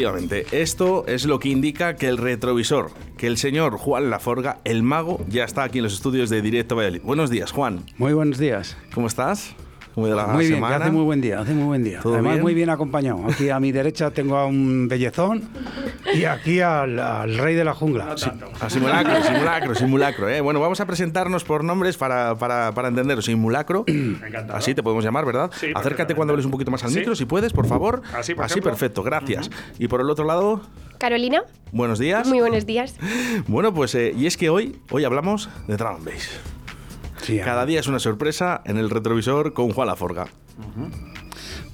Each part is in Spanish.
Efectivamente, esto es lo que indica que el retrovisor, que el señor Juan Laforga, el mago, ya está aquí en los estudios de Directo Valladolid. Buenos días, Juan. Muy buenos días. ¿Cómo estás? ¿Cómo de la muy bien, semana? hace muy buen día, hace muy buen día. ¿Todo Además, bien? muy bien acompañado. Aquí a mi derecha tengo a un bellezón y aquí al, al rey de la jungla. Sí. A simulacro, simulacro, simulacro. ¿eh? Bueno, vamos a presentarnos por nombres para, para, para entenderlo. Simulacro, así te podemos llamar, ¿verdad? Sí, Acércate cuando hables un poquito más al Sí. micro, si puedes, por favor. Así, por ejemplo. perfecto, gracias. Y por el otro lado, Carolina, buenos días. muy buenos días. Bueno, pues eh, y es que hoy, hoy hablamos de drum and bass. Sí, Cada día es una sorpresa en el retrovisor con Juan Laforga.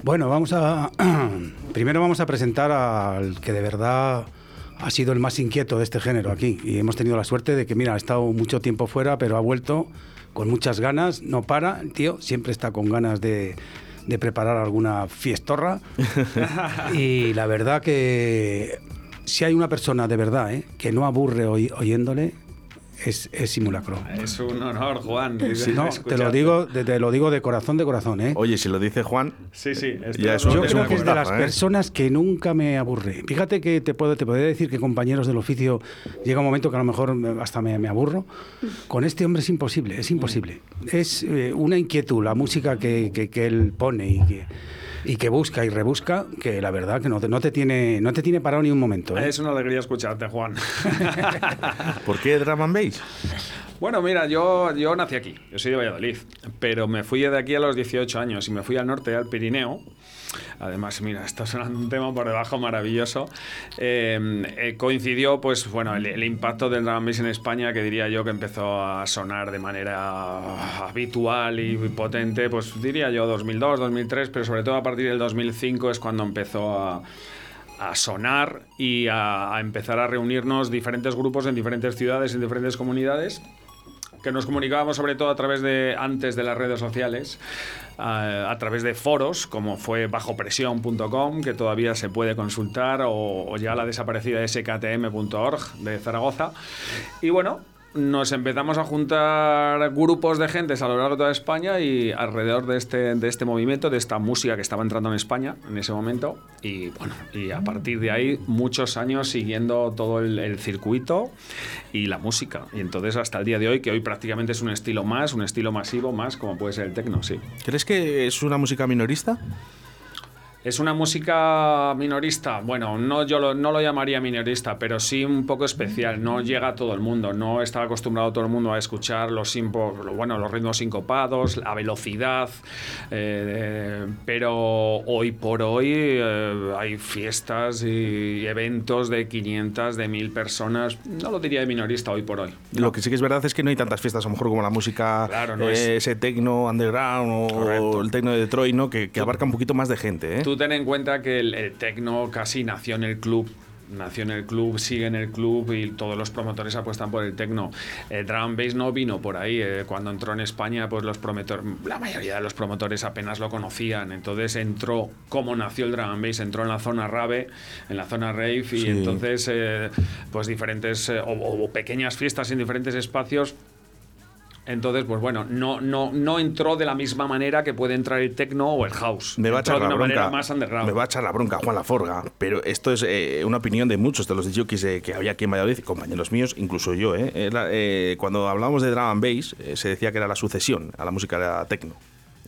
Bueno, vamos a. Primero vamos a presentar al que de verdad ha sido el más inquieto de este género aquí. Y hemos tenido la suerte de que, mira, ha estado mucho tiempo fuera, pero ha vuelto con muchas ganas. No para, el tío siempre está con ganas de, de preparar alguna fiestorra. y la verdad que si hay una persona de verdad ¿eh? que no aburre oy- oyéndole, es, es simulacro. Es un honor, Juan. No, te lo digo, de- te lo digo de corazón, de corazón, ¿eh? Oye, si lo dice Juan, Sí, sí. Ya es un- Yo es creo un que es de las ¿eh? personas que nunca me aburre. Fíjate que te puedo, te podría decir que compañeros del oficio llega un momento que a lo mejor me- hasta me, me aburro. Con este hombre es imposible, es imposible. Es eh, una inquietud, la música que, que- que él pone y que, y que busca y rebusca, que la verdad que no te, no te tiene, no te tiene parado ni un momento. ¿eh? Es una alegría escucharte, Juan. ¿por qué drum and bass? bueno, mira, yo, yo nací aquí, yo soy de Valladolid, pero me fui de aquí a los 18 años y me fui al norte, al Pirineo. Además, mira, está sonando un tema por debajo maravilloso. Eh, eh, coincidió, pues, bueno, el, el impacto del drum en España, que diría yo que empezó a sonar de manera habitual y potente, pues diría yo 2002, 2003, pero sobre todo a partir del 2005 es cuando empezó a a sonar y a, a empezar a reunirnos diferentes grupos en diferentes ciudades, en diferentes comunidades que nos comunicábamos sobre todo a través de antes de las redes sociales, a, través de foros como fue bajopresión.com, que todavía se puede consultar, o, o ya la desaparecida sktm.org de Zaragoza. Y bueno, nos empezamos a juntar grupos de gentes a lo largo de toda España y alrededor de este, de este movimiento, de esta música que estaba entrando en España en ese momento. Y bueno, y a partir de ahí muchos años siguiendo todo el, el circuito y la música. Y entonces hasta el día de hoy, que hoy prácticamente es un estilo más, un estilo masivo más, como puede ser el techno, sí. ¿Crees que es una música minorista? Es una música minorista. Bueno, no yo lo, no lo llamaría minorista, pero sí un poco especial. No llega a todo el mundo. No está acostumbrado todo el mundo a escuchar los simpo- bueno, los ritmos sincopados, la velocidad. eh, pero hoy por hoy eh, hay fiestas y eventos de 500, de 1000 personas. No lo diría de minorista hoy por hoy. Lo que sí que es verdad es que no hay tantas fiestas, a lo mejor como la música, Claro, no eh, es- ese tecno underground o Correcto. el tecno de Detroit, ¿no? que, que abarca un poquito más de gente. ¿eh? Tú ten en cuenta que el, el techno casi nació en el club. Nació en el club, sigue en el club y todos los promotores apuestan por el techno. El drum bass no vino por ahí. eh, cuando entró en España, pues los promotores, la mayoría de los promotores apenas lo conocían. Entonces entró, como nació el drum bass, entró en la zona rave, en la zona rave y Sí. entonces, eh, pues diferentes eh, o, o pequeñas fiestas en diferentes espacios entonces, pues bueno, no, no, no entró de la misma manera que puede entrar el techno o el house. Me va a echar de la bronca. más underground. Me va a echar la bronca Juan Laforga, pero esto es eh, una opinión de muchos de los jockeys eh, que había aquí en Valladolid, compañeros míos, incluso yo. ¿eh? Era, eh, cuando hablábamos de drum and bass, eh, se decía que era la sucesión a la música techno.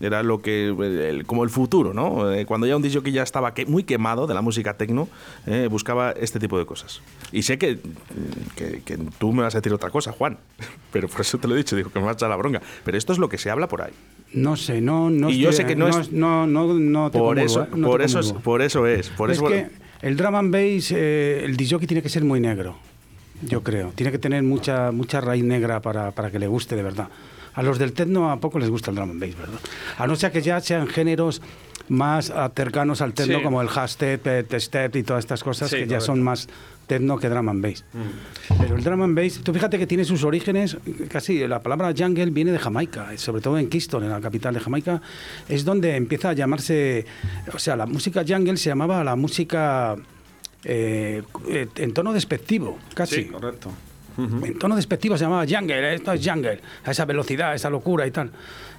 Era lo que, el- como el futuro, ¿no? Eh, cuando ya un DJ que ya estaba que- muy quemado de la música techno, eh, buscaba este tipo de cosas. Y sé que, que, que tú me vas a decir otra cosa, Juan, pero por eso te lo he dicho, digo que me va a echar la bronca. Pero esto es lo que se habla por ahí. No sé, no, no Y yo sé que no es- no, no, no te Por eso, ¿eh? No por, te eso es, por eso es. Por es eso, que el drum and bass, eh, el disjockey tiene que ser muy negro. yo creo. Tiene que tener mucha, mucha raíz negra para, para que le guste de verdad. A los del techno a poco les gusta el drum and bass, ¿verdad? A no ser que ya sean géneros más ah, cercanos al techno, Sí. como el hashtag, eh, step y todas estas cosas, Sí, que ya son más techno que drum and bass. Pero el drum and bass, tú fíjate que tiene sus orígenes, casi la palabra jungle viene de Jamaica, y sobre todo en Kingston, en la capital de Jamaica, es donde empieza a llamarse, o sea, la música jungle se llamaba la música eh, eh, en tono despectivo, casi. Sí, correcto. En tono despectivo se llamaba jungle, esto es jungle, a esa velocidad, esa locura y tal.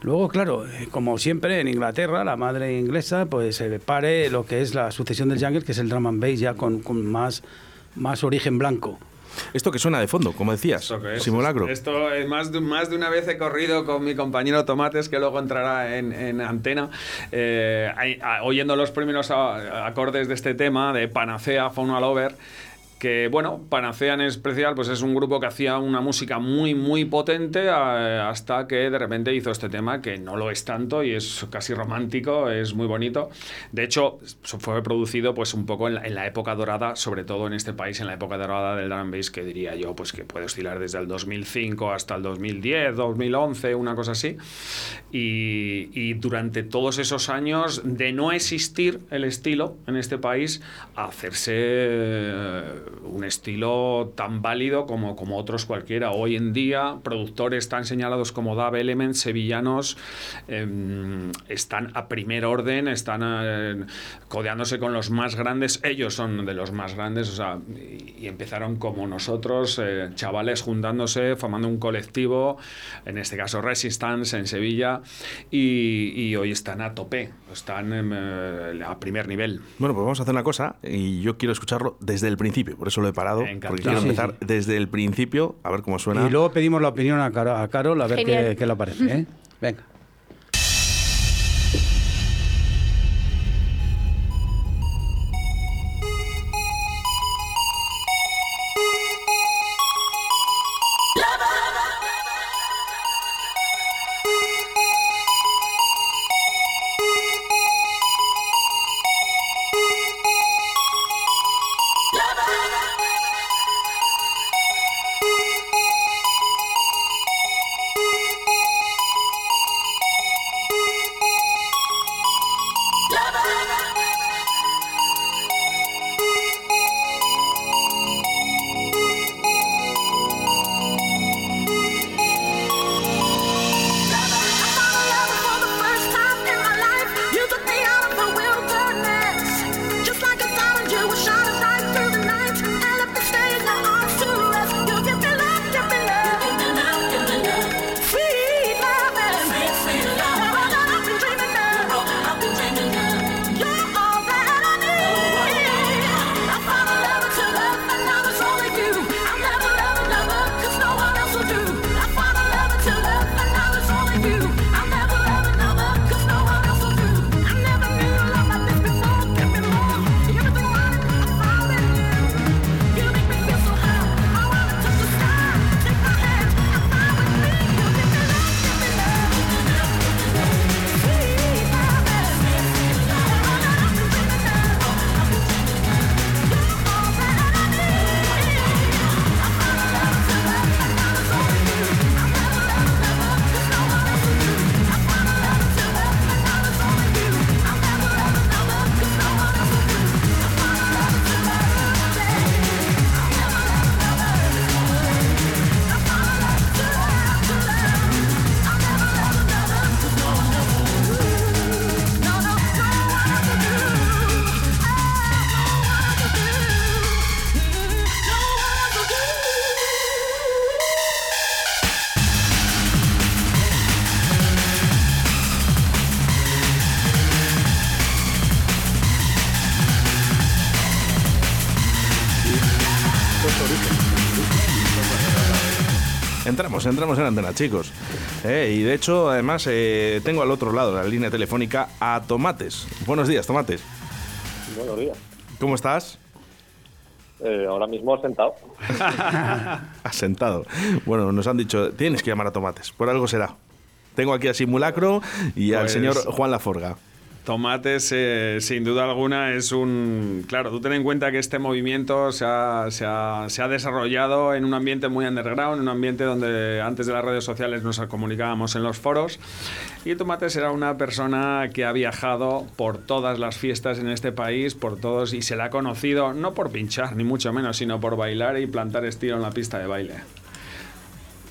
Luego, claro, eh, como siempre en Inglaterra, la madre inglesa, pues se pare lo que es la sucesión del jungle, que es el drum and bass ya con, con más, más origen blanco. Esto que suena de fondo, como decías, ¿Esto qué es? simulacro. Esto eh, más de, más de una vez he corrido con mi compañero Tomates, que luego entrará en, en antena, eh, ahí, a- oyendo los primeros a- acordes de este tema, de Panacea, Fauna Lover. Que bueno, Panacea en especial, pues es un grupo que hacía una música muy, muy potente eh, hasta que de repente hizo este tema que no lo es tanto y es casi romántico, es muy bonito. De hecho, fue producido pues un poco en la, época dorada, sobre todo en este país, en la época dorada del drum bass, que diría yo, pues que puede oscilar desde el 2005 hasta el 2010, 2011, una cosa así. Y, y durante todos esos años de no existir el estilo en este país, hacerse un estilo tan válido como, como otros cualquiera. Hoy en día, productores tan señalados como Dab Element, sevillanos, em, están a primer orden, están eh, codeándose con los más grandes. Ellos son de los más grandes, o sea, y, empezaron como nosotros, eh, chavales juntándose, formando un colectivo, en este caso Resistance en Sevilla, y, y hoy están a tope, están em, eh, a primer nivel. Bueno, pues vamos a hacer una cosa y yo quiero escucharlo desde el principio, por eso lo he parado, Encantado. porque quiero empezar sí. desde el principio, a ver cómo suena. Y luego pedimos la opinión a, Caro- a Carol a ver qué, qué le parece. ¿eh? Venga. Entramos, entramos en antena, chicos. Eh, y de hecho, además, eh, tengo al otro lado la línea telefónica a Tomates. Buenos días, Tomates. Buenos días. ¿Cómo estás? Eh, ahora mismo sentado. Asentado. Bueno, nos han dicho, tienes que llamar a Tomates, por algo será. Tengo aquí a Simulacro y al Pues- señor Juan Laforga. Tomates, sin duda alguna, es un... Claro, tú ten en cuenta que este movimiento se ha, se, ha, se ha, desarrollado en un ambiente muy underground, en un ambiente donde antes de las redes sociales nos comunicábamos en los foros. Y Tomates era una persona que ha viajado por todas las fiestas en este país, por todos, y se la ha conocido, no por pinchar, ni mucho menos, sino por bailar y plantar estilo en la pista de baile.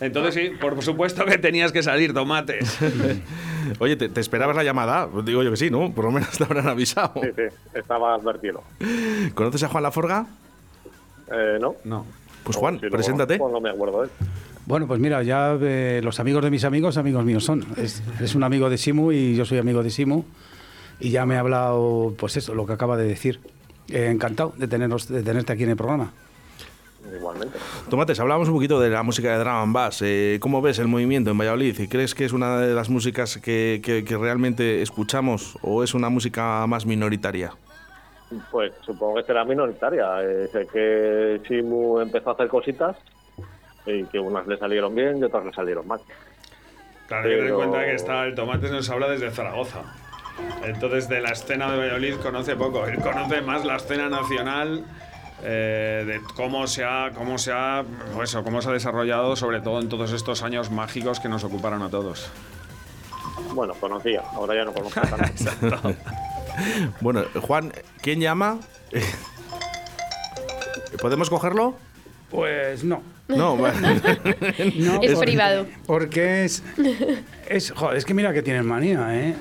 Entonces sí, por supuesto que tenías que salir tomates. Oye, ¿te, ¿te, esperabas la llamada? Pues digo yo que sí, ¿no? Por lo menos te habrán avisado. Sí, sí, estaba advertido. ¿Conoces a Juan Laforga? Eh, no. No. Pues Juan, si preséntate. Pues no me acuerdo de él. Bueno, pues mira, ya eh, los amigos de mis amigos, amigos míos son. Es, es, un amigo de Simu y yo soy amigo de Simu. Y ya me ha hablado, pues eso, lo que acaba de decir. Eh, encantado de, tenernos, de tenerte aquí en el programa. Igualmente. Tomates, hablábamos un poquito de la música de drum and bass. Eh, ¿Cómo ves el movimiento en Valladolid? ¿Y crees que es una de las músicas que, que, que, realmente escuchamos o es una música más minoritaria? Pues supongo que será minoritaria. Eh, sé que Simu empezó a hacer cositas y que unas le salieron bien y otras le salieron mal. Claro, Pero... hay que tener en cuenta que está, el Tomates nos habla desde Zaragoza. Entonces, de la escena de Valladolid conoce poco. Él conoce más la escena nacional eh, de cómo se ha cómo se ha pues eso, cómo se ha desarrollado sobre todo en todos estos años mágicos que nos ocuparon a todos. Bueno conocía ahora ya no conozco tanto. Bueno Juan quién llama podemos cogerlo pues no. No, no es privado. porque es es joder, es que mira que tienen manía eh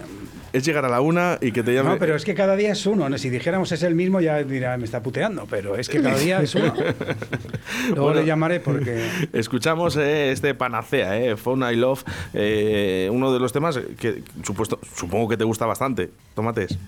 es llegar a la una y que te llame. No, pero es que cada día es uno. ¿no? Si dijéramos es el mismo, ya dirá, me está puteando. Pero es que cada día es uno. Luego bueno, le llamaré porque. Escuchamos eh, este panacea, eh, Phone I Love, eh, uno de los temas que supuesto, supongo que te gusta bastante. Tomates.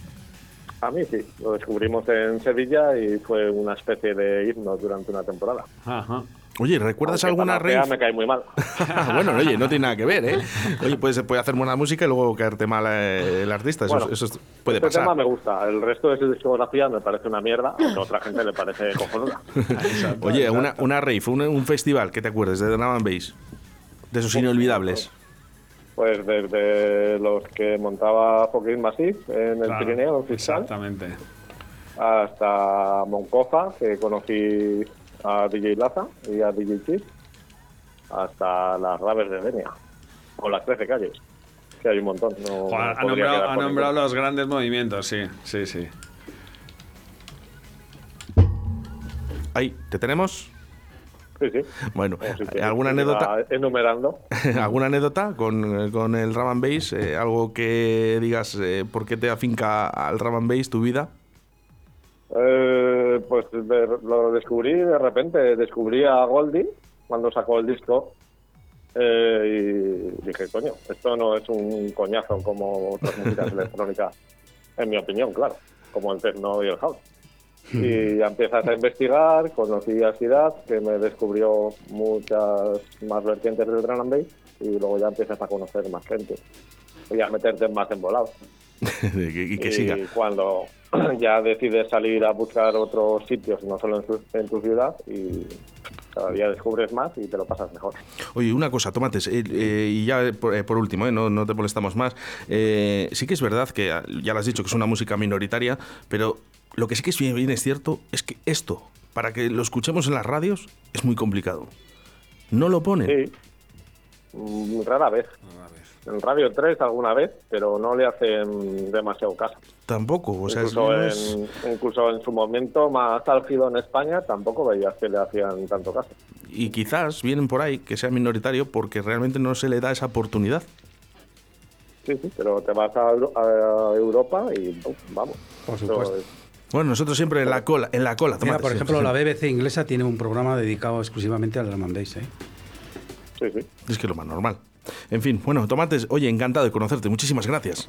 A mí sí, lo descubrimos en Sevilla y fue una especie de himno durante una temporada. Ajá. Oye, ¿recuerdas Aunque alguna rave? me cae muy mal. bueno, oye, no tiene nada que ver, ¿eh? Oye, pues se puede hacer buena música y luego caerte mal eh, el artista. Eso, Bueno, eso puede este pasar. tema me gusta. El resto de su discografía me parece una mierda, aunque a otra gente le parece cojonuda. Oye, una, una rave, un, un festival, que te acuerdes? De Drum and Bass. De esos inolvidables. Pues desde los que montaba Joaquín Masif en el Claro, Pirineo, en Fiscal, Exactamente. hasta Moncofa, que conocí a DJ Laza y a DJ Chip, hasta las raves de Denia, o las 13 calles, que hay un montón. No, ha nombrado, ha nombrado los grandes movimientos, sí, sí, sí. Ahí, ¿te tenemos? Sí, sí. Bueno, que ¿alguna anécdota? Enumerando. ¿Alguna anécdota con, con el Drum and Bass? Eh, algo que digas, eh, ¿por qué te afinca al Drum and Bass tu vida? Eh, pues de- lo descubrí de repente, descubrí a Goldie cuando sacó el disco eh, y dije, coño, esto no es un coñazo como otras músicas electrónicas, en mi opinión, claro, como el techno y el house. Y ya empiezas a investigar, conocí a Ciudad, que me descubrió muchas más vertientes del drum and bass, y luego ya empiezas a conocer más gente y a meterte más embolados. y que siga. Y cuando ya decides salir a buscar otros sitios, no solo en, su- en tu ciudad, y cada día descubres más y te lo pasas mejor. Oye, una cosa, Tomates, eh, eh, y ya eh, por, eh, por último, eh, no, no te molestamos más. eh, sí que es verdad que ah, ya lo has dicho que es una música minoritaria, pero lo que sí que es bien, bien es cierto es que esto, para que lo escuchemos en las radios, es muy complicado. No lo ponen. Sí, Mm, rara vez. En Radio 3 alguna vez, pero no le hacen demasiado caso. Tampoco. O sea, es- incluso, es- en, incluso en su momento más álgido en España tampoco veías que le hacían tanto caso. Y quizás vienen por ahí que sea minoritario porque realmente no se le da esa oportunidad. Sí, sí, pero te vas a, Euro- a Europa y ¡pum! vamos. Por Eso supuesto. es- Bueno, nosotros siempre en la cola, en la cola. Mira, por sí, ejemplo, sí. la BBC inglesa tiene un programa dedicado exclusivamente al bass, ¿eh? sí, sí, Es que es lo más normal. En fin, bueno, Tomates, oye, encantado de conocerte. Muchísimas gracias.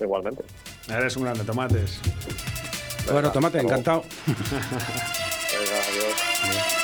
igualmente. Eres un grande tomates. Bueno, tomate, encantado. Venga, adiós.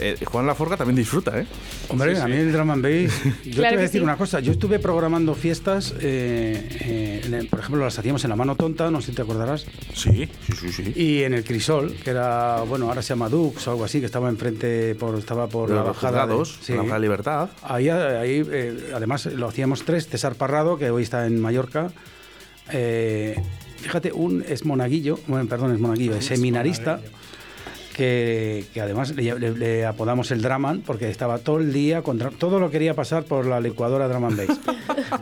Eh, Juan Laforga también disfruta, ¿eh? Hombre, a mí el drum and bass. Yo te voy a decir sí. una cosa. Yo estuve programando fiestas, eh, eh, por ejemplo, las hacíamos en la mano tonta, no sé si te acordarás. Sí, sí, sí, sí. Y en el Crisol, que era, bueno, ahora se llama Dux o algo así, que estaba enfrente, por, estaba por la Los bajada. de- la bajada de libertad. Ahí, ahí eh, además, lo hacíamos tres. César Parrado, que hoy está en Mallorca. eh, fíjate, un es monaguillo, bueno, perdón, es monaguillo, es seminarista. Que, que además le, le- le apodamos el Draman porque estaba todo el día contra todo lo quería pasar por la licuadora Drum and Bass.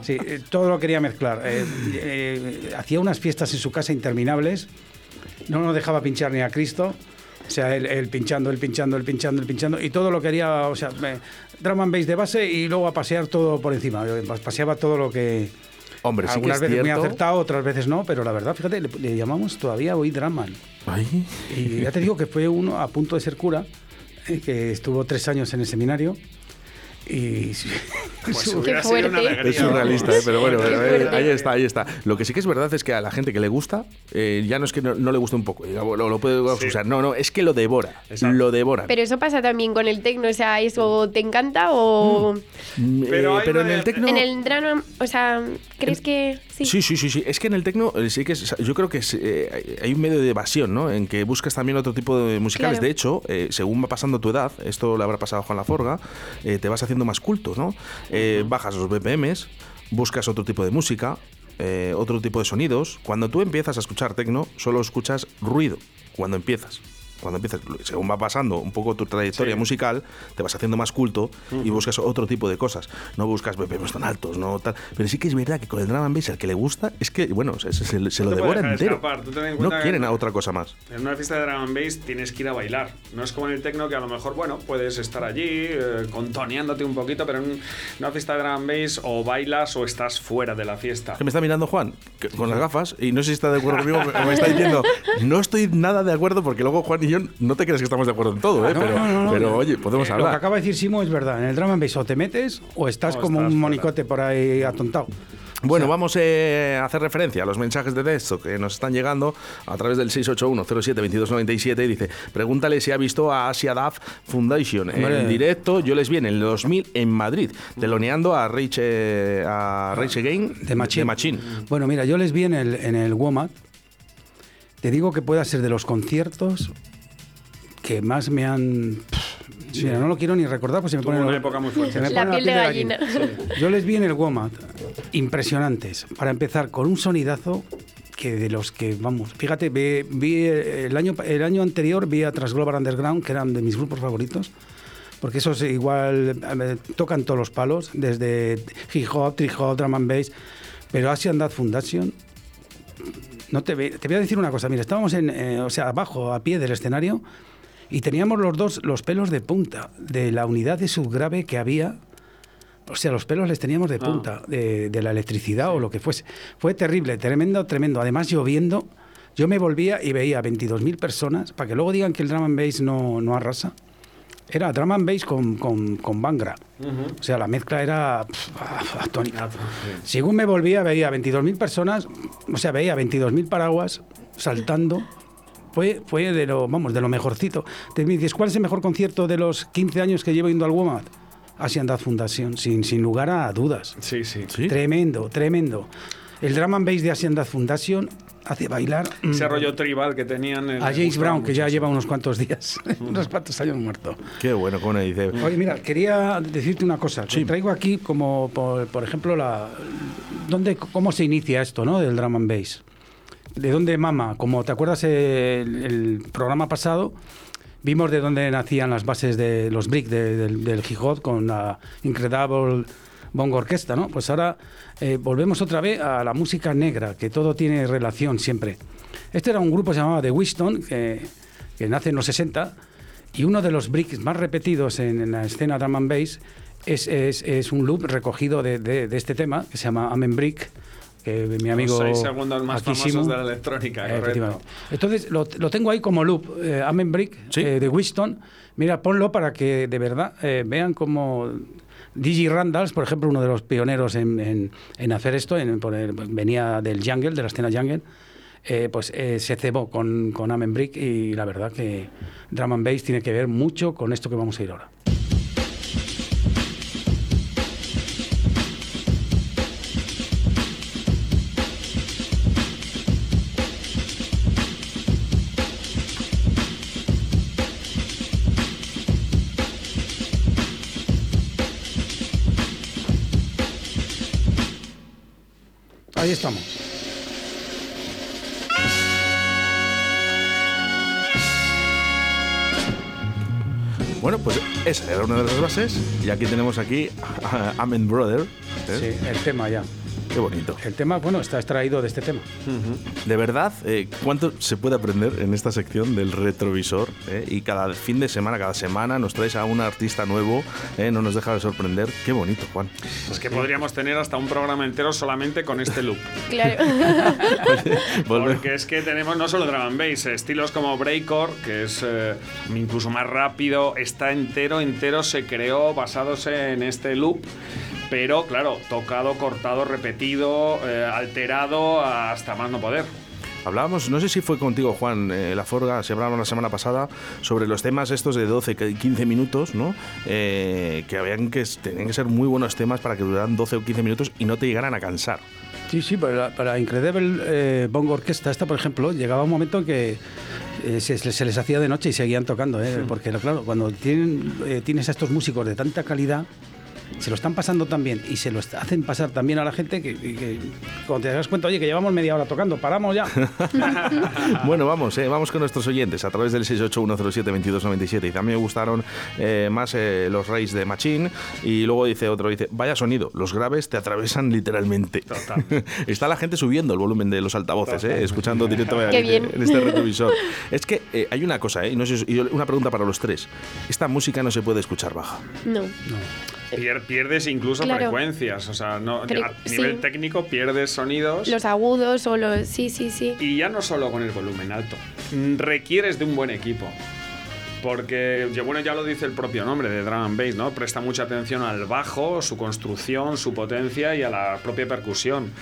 Sí, eh, todo lo quería mezclar. Eh, eh, hacía unas fiestas en su casa interminables. No nos dejaba pinchar ni a Cristo. O sea, él, él pinchando, él pinchando, él pinchando, él pinchando. Y todo lo quería, o sea, me- drum and bass de base y luego a pasear todo por encima. Yo Paseaba todo lo que... Hombre, sí que Algunas es veces muy cierto. acertado, otras veces no, pero la verdad, fíjate, le, le llamamos todavía hoy Draman. Ay, Y ya te digo que fue uno a punto de ser cura, eh, que estuvo tres años en el seminario. Y Pues hubiera Qué sido una fuerte. alegría. es surrealista, ¿eh? pero bueno, pero, eh, ahí está, ahí está. Lo que sí que es verdad es que a la gente que le gusta, eh, ya no es que no, no le guste un poco, lo, lo puede usar, no, no, es que lo devora, Exacto. lo devora. Pero eso pasa también con el tecno, o sea, ¿eso te encanta o Mm, Pero eh, pero en el tecno... en el drama, o sea, crees que sí? Sí, sí, sí, sí. Es que en el tecno sí que es- yo creo que es, eh, hay- un medio de evasión, ¿no? En que buscas también otro tipo de musicales. Claro. De hecho, eh, según va pasando tu edad, esto le habrá pasado a Juan Laforga, eh, te vas haciendo más culto, ¿no? Eh, Bajas los BPMs, buscas otro tipo de música, eh, otro tipo de sonidos. Cuando tú empiezas a escuchar tecno, solo escuchas ruido. Cuando empiezas. Cuando empiezas, según va pasando un poco tu trayectoria Sí. musical, te vas haciendo más culto y buscas otro tipo de cosas. No buscas BPMs tan altos, no tal. Pero sí que es verdad que con el drum and bass, al que le gusta, es que, bueno, se, lo devora entero. en No quieren a otra cosa más. En una fiesta de drum and bass tienes que ir a bailar. No es como en el techno que a lo mejor, bueno, puedes estar allí eh, contoneándote un poquito, pero en una fiesta de drum and bass o bailas o estás fuera de la fiesta. Que me está mirando Juan con las gafas y no sé si está de acuerdo conmigo, me me está diciendo, no estoy nada de acuerdo porque luego Juan y yo no te crees que estamos de acuerdo en todo, ¿eh? No, pero, no, no, no. pero oye, podemos Eh, Lo que hablar. acaba de decir Simo es verdad. En el drum and bass o te metes o estás como estás un fuera. monicote por ahí atontado. Bueno, vamos eh, a hacer referencia a los mensajes de texto que nos están llegando a través del 681-07-2297 y dice, pregúntale si ha visto a Asia Daf Foundation Hombre. en directo. Yo les vi en el 2000 en Madrid, teloneando a Rage, eh, a Rage Again De Machine. Machine. Bueno, mira, yo les vi en el, en el WOMAD. Te digo que pueda ser de los conciertos que más me han... pff, Mira, no lo quiero ni recordar, pues se me Tuvo pone una lo- época muy fuerte. se me La pone piel de gallina. Yo les vi en el WOMAD, impresionantes. Para empezar, con un sonidazo que de los que, vamos, fíjate, vi, vi el, año, el año anterior vi a Transglobal Underground, que eran de mis grupos favoritos, porque esos igual eh, tocan todos los palos, desde hip hop, trip hop, drum and bass, pero Asian Dad Foundation, no te, ve- te voy a decir una cosa, mira, estábamos en, eh, o sea, abajo, a pie del escenario, y teníamos los dos los pelos de punta de la unidad de subgrave que había. O sea, los pelos les teníamos de punta, de, de la electricidad o lo que fuese. Fue terrible, tremendo, tremendo. Además, lloviendo, yo me volvía y veía 22.000 personas, para que luego digan que el drum and bass no, no arrasa. Era drum and bass con, con, con Bangra. O sea, la mezcla era pf, atónica. Según me volvía, veía 22.000 personas, o sea, veía 22.000 paraguas saltando. Fue, fue de lo, vamos, de lo mejorcito. Te dices, ¿cuál es el mejor concierto de los 15 años que llevo yendo al WOMAD? Asian Dad Fundación, sin, sin lugar a dudas. Sí, sí. ¿Sí? Tremendo, tremendo. El drum and bass de Asian Dad Foundation hace bailar mm, Ese rollo tribal que tenían. en- a James Brown, que ya lleva unos cuantos días, unos cuantos años muerto. Qué bueno, como dice. Oye, mira, quería decirte una cosa. Te traigo aquí como, por, por ejemplo, la, ¿dónde, cómo se inicia esto, ¿no? Del drum and bass. ¿De dónde mama? Como te acuerdas el, el programa pasado, vimos de dónde nacían las bases de los brick de- del, del con la Incredible Bongo Orquesta, ¿no? Pues ahora eh, volvemos otra vez a la música negra, que todo tiene relación siempre. Este era un grupo que se llamaba The Winston, que, que nace en los 60, y uno de los bricks más repetidos en, en la escena drum and bass es, es- es un loop recogido de, de- de este tema, que se llama Amen Brick, que mi Los amigo... seis segundos más famosos de la electrónica, eh, correcto. Entonces, lo, lo tengo ahí como loop, eh, Amen Brick, Sí. eh, de Winston. Mira, ponlo para que de verdad eh, vean cómo... Digi Randalls, por ejemplo, uno de los pioneros en, en- en hacer esto, en poner- venía del jungle, de la escena jungle, eh, pues eh, se cebó con, con Amen Brick y la verdad que Drum and Bass tiene que ver mucho con esto que vamos a ir ahora. Ahí estamos. Bueno, pues esa era una de las bases. Y aquí tenemos aquí a Amen Brother. ¿eh? Sí, el tema ya. Qué bonito. El tema, bueno, está extraído de este tema. De verdad, eh, ¿cuánto se puede aprender en esta sección del retrovisor? eh? Y cada fin de semana, cada semana nos traes a un artista nuevo, eh, no nos deja de sorprender. Qué bonito, Juan. Es que podríamos tener hasta un programa entero solamente con este loop. Claro. Porque es que tenemos no solo drum and bass, estilos como breakcore, que es eh, incluso más rápido, está entero, entero se creó basándose en este loop. Pero claro, tocado, cortado, repetido, eh, alterado hasta más no poder. Hablábamos, no sé si fue contigo, Juan eh, Laforga, si hablábamos la semana pasada sobre los temas estos de 12, que- 15 minutos, ¿no? Eh, que habían que, tenían que ser muy buenos temas para que duraran 12 o 15 minutos y no te llegaran a cansar. Sí, sí, para, para Incredible eh, Bongo Orquesta, esta, por ejemplo, llegaba un momento en que eh, se, se les hacía de noche y seguían tocando, ¿eh? porque claro, cuando tienen, eh, tienes a estos músicos de tanta calidad, se lo están pasando tan bien y se lo hacen pasar tan bien a la gente que, que- que cuando te das cuenta, oye, que llevamos media hora tocando, paramos ya. Bueno, vamos, eh, vamos con nuestros oyentes a través del 681072297. Y también me gustaron eh, más eh, los Reyes de Machín. Y luego dice otro, dice, vaya sonido, los graves te atravesan literalmente. Total. Está la gente subiendo el volumen de los altavoces, eh, escuchando Qué bien. en este retrovisor. Es que eh, hay una cosa, eh, y no sé, y una pregunta para los tres. Esta música no se puede escuchar baja. No. Pier- pierdes incluso Claro. frecuencias, o sea, no, Fre- a nivel sí. técnico pierdes sonidos. Los agudos o los. Sí, sí, sí. Y ya no solo con el volumen alto, mm, requieres de un buen equipo. Porque, bueno, ya lo dice el propio nombre de Drum and Bass, ¿no? Presta mucha atención al bajo, su construcción, su potencia y a la propia percusión.